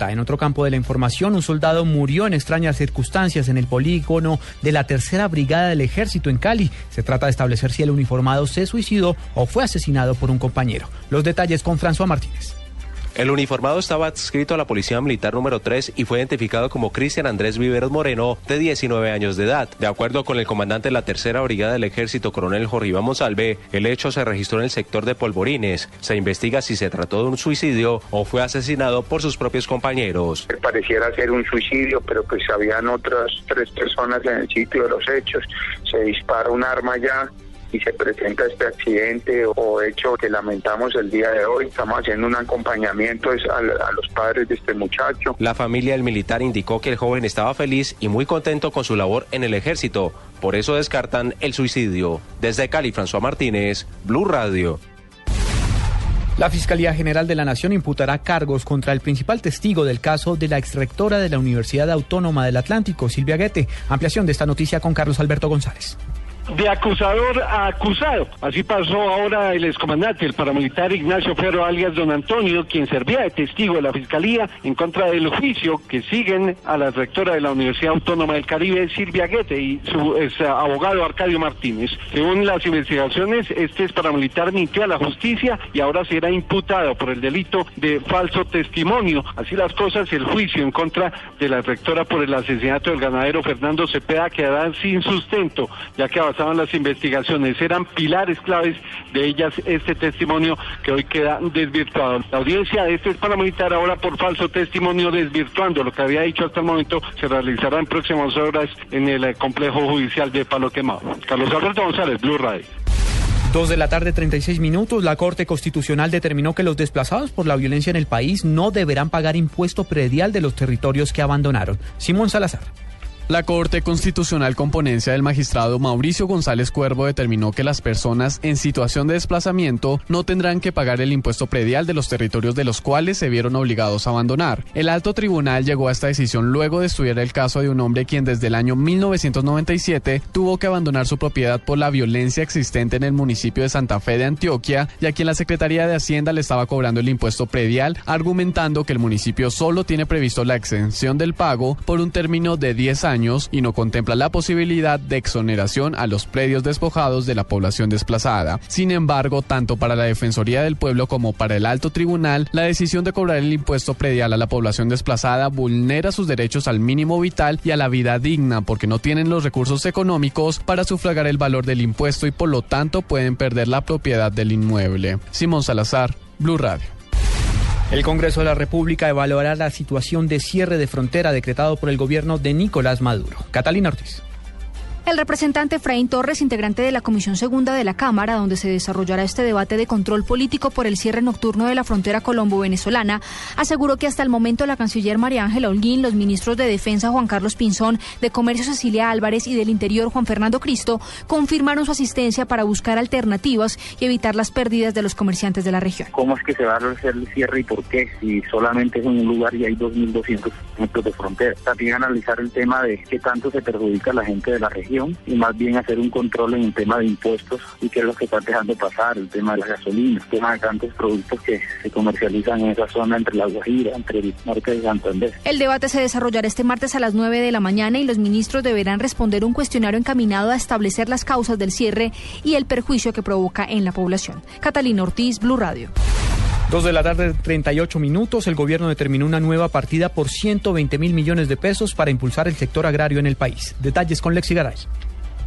En otro campo de la información, un soldado murió en extrañas circunstancias en el polígono de la tercera brigada del ejército en Cali. Se trata de establecer si el uniformado se suicidó o fue asesinado por un compañero. Los detalles con François Martínez. El uniformado estaba adscrito a la Policía Militar número 3 y fue identificado como Cristian Andrés Viveros Moreno, de 19 años de edad. De acuerdo con el comandante de la Tercera Brigada del Ejército, coronel Jorriba Monsalve, el hecho se registró en el sector de Polvorines. Se investiga si se trató de un suicidio o fue asesinado por sus propios compañeros. Pareciera ser un suicidio, pero pues habían otras tres personas en el sitio de los hechos. Se dispara un arma ya y se presenta este accidente o hecho que lamentamos el día de hoy. Estamos haciendo un acompañamiento a, los padres de este muchacho. La familia del militar indicó que el joven estaba feliz y muy contento con su labor en el ejército. Por eso descartan el suicidio. Desde Cali, François Martínez, Blue Radio. La Fiscalía General de la Nación imputará cargos contra el principal testigo del caso de la exrectora de la Universidad Autónoma del Atlántico, Silvia Guete. Ampliación de esta noticia con Carlos Alberto González de acusador a acusado. Así pasó ahora el excomandante, el paramilitar Ignacio Ferro alias Don Antonio, quien servía de testigo de la Fiscalía en contra del juicio que siguen a la rectora de la Universidad Autónoma del Caribe, Silvia Guete, y su abogado Arcadio Martínez. Según las investigaciones, este es paramilitar mintió a la justicia y ahora será imputado por el delito de falso testimonio. Así las cosas, el juicio en contra de la rectora por el asesinato del ganadero Fernando Cepeda quedará sin sustento, ya que pasaban las investigaciones, eran pilares claves de ellas este testimonio que hoy queda desvirtuado. La audiencia de este es paramilitar ahora por falso testimonio desvirtuando lo que había dicho hasta el momento se realizará en próximas horas en el eh, complejo judicial de Palo Quemado. Carlos Alberto González, Blue Radio. Dos de la tarde, 36 minutos. La Corte Constitucional determinó que los desplazados por la violencia en el país no deberán pagar impuesto predial de los territorios que abandonaron. Simón Salazar. La Corte Constitucional con ponencia del magistrado Mauricio González Cuervo determinó que las personas en situación de desplazamiento no tendrán que pagar el impuesto predial de los territorios de los cuales se vieron obligados a abandonar. El alto tribunal llegó a esta decisión luego de estudiar el caso de un hombre quien desde el año 1997 tuvo que abandonar su propiedad por la violencia existente en el municipio de Santa Fe de Antioquia y a quien la Secretaría de Hacienda le estaba cobrando el impuesto predial, argumentando que el municipio solo tiene previsto la exención del pago por un término de 10 años y no contempla la posibilidad de exoneración a los predios despojados de la población desplazada. Sin embargo, tanto para la Defensoría del Pueblo como para el Alto Tribunal, la decisión de cobrar el impuesto predial a la población desplazada vulnera sus derechos al mínimo vital y a la vida digna porque no tienen los recursos económicos para sufragar el valor del impuesto y por lo tanto pueden perder la propiedad del inmueble. Simón Salazar, Blue Radio. El Congreso de la República evaluará la situación de cierre de frontera decretado por el gobierno de Nicolás Maduro. Catalina Ortiz. El representante Efraín Torres, integrante de la Comisión Segunda de la Cámara, donde se desarrollará este debate de control político por el cierre nocturno de la frontera colombo-venezolana, aseguró que hasta el momento la canciller María Ángela Holguín, los ministros de Defensa Juan Carlos Pinzón, de Comercio Cecilia Álvarez y del Interior Juan Fernando Cristo confirmaron su asistencia para buscar alternativas y evitar las pérdidas de los comerciantes de la región. ¿Cómo es que se va a hacer el cierre y por qué? Si solamente es en un lugar y hay 2.200 metros de frontera. También analizar el tema de qué tanto se perjudica a la gente de la región y más bien hacer un control en el tema de impuestos y qué es lo que está dejando pasar, el tema de la gasolina, el tema de tantos productos que se comercializan en esa zona entre La Guajira, entre el norte y Santander. El debate se desarrollará este martes a las 9 de la mañana y los ministros deberán responder un cuestionario encaminado a establecer las causas del cierre y el perjuicio que provoca en la población. Catalina Ortiz, Blue Radio. Dos de la tarde, 38 minutos. El gobierno determinó una nueva partida por 120 mil millones de pesos para impulsar el sector agrario en el país. Detalles con Lexi Garay.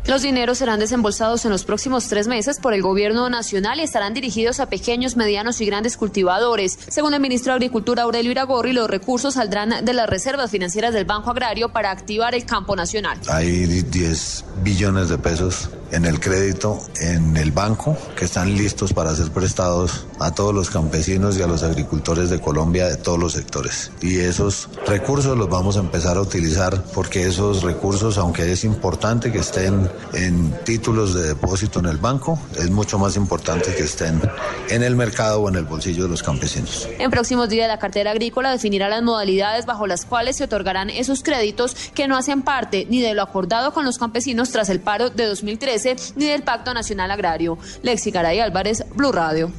Los dineros serán desembolsados en los próximos tres meses por el gobierno nacional y estarán dirigidos a pequeños, medianos y grandes cultivadores. Según el ministro de Agricultura Aurelio Iragorri, los recursos saldrán de las reservas financieras del Banco Agrario para activar el campo nacional. Hay 10 billones de pesos en el crédito en el banco que están listos para ser prestados a todos los campesinos y a los agricultores de Colombia de todos los sectores. Y esos recursos los vamos a empezar a utilizar porque esos recursos, aunque es importante que estén en títulos de depósito en el banco, es mucho más importante que estén en el mercado o en el bolsillo de los campesinos. En próximos días la cartera agrícola definirá las modalidades bajo las cuales se otorgarán esos créditos que no hacen parte ni de lo acordado con los campesinos tras el paro de 2013 ni del Pacto Nacional Agrario. Lexi Caray Álvarez, Blue Radio.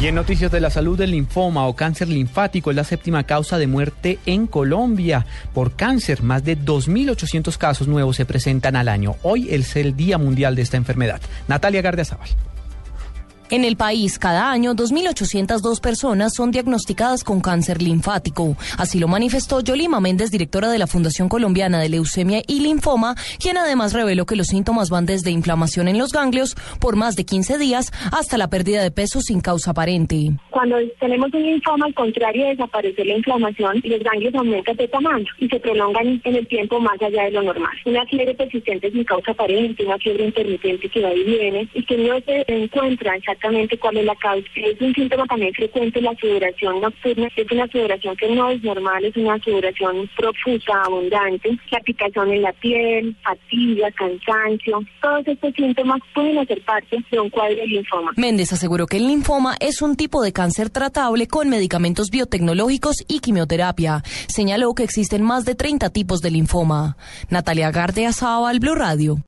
Y en noticias de la salud, el linfoma o cáncer linfático es la séptima causa de muerte en Colombia. Por cáncer, más de 2.800 casos nuevos se presentan al año. Hoy es el Día Mundial de esta enfermedad. Natalia Gardiazabal. En el país, cada año, 2.802 personas son diagnosticadas con cáncer linfático. Así lo manifestó Yolima Méndez, directora de la Fundación Colombiana de Leucemia y Linfoma, quien además reveló que los síntomas van desde inflamación en los ganglios por más de 15 días hasta la pérdida de peso sin causa aparente. Cuando tenemos un linfoma, al contrario de la inflamación, los ganglios aumentan de tamaño y se prolongan en el tiempo más allá de lo normal. Una fiebre persistente sin causa aparente, una fiebre intermitente que va y viene y que no se encuentra exactamente cuál es la causa. Es un síntoma también frecuente la sudoración nocturna, es una sudoración que no es normal, es una sudoración profusa, abundante, la picazón en la piel, fatiga, cansancio, todos estos síntomas pueden hacer parte de un cuadro de linfoma. Méndez aseguró que el linfoma es un tipo de cáncer tratable con medicamentos biotecnológicos y quimioterapia. Señaló que existen más de 30 tipos de linfoma. Natalia Gardea al Blue Radio.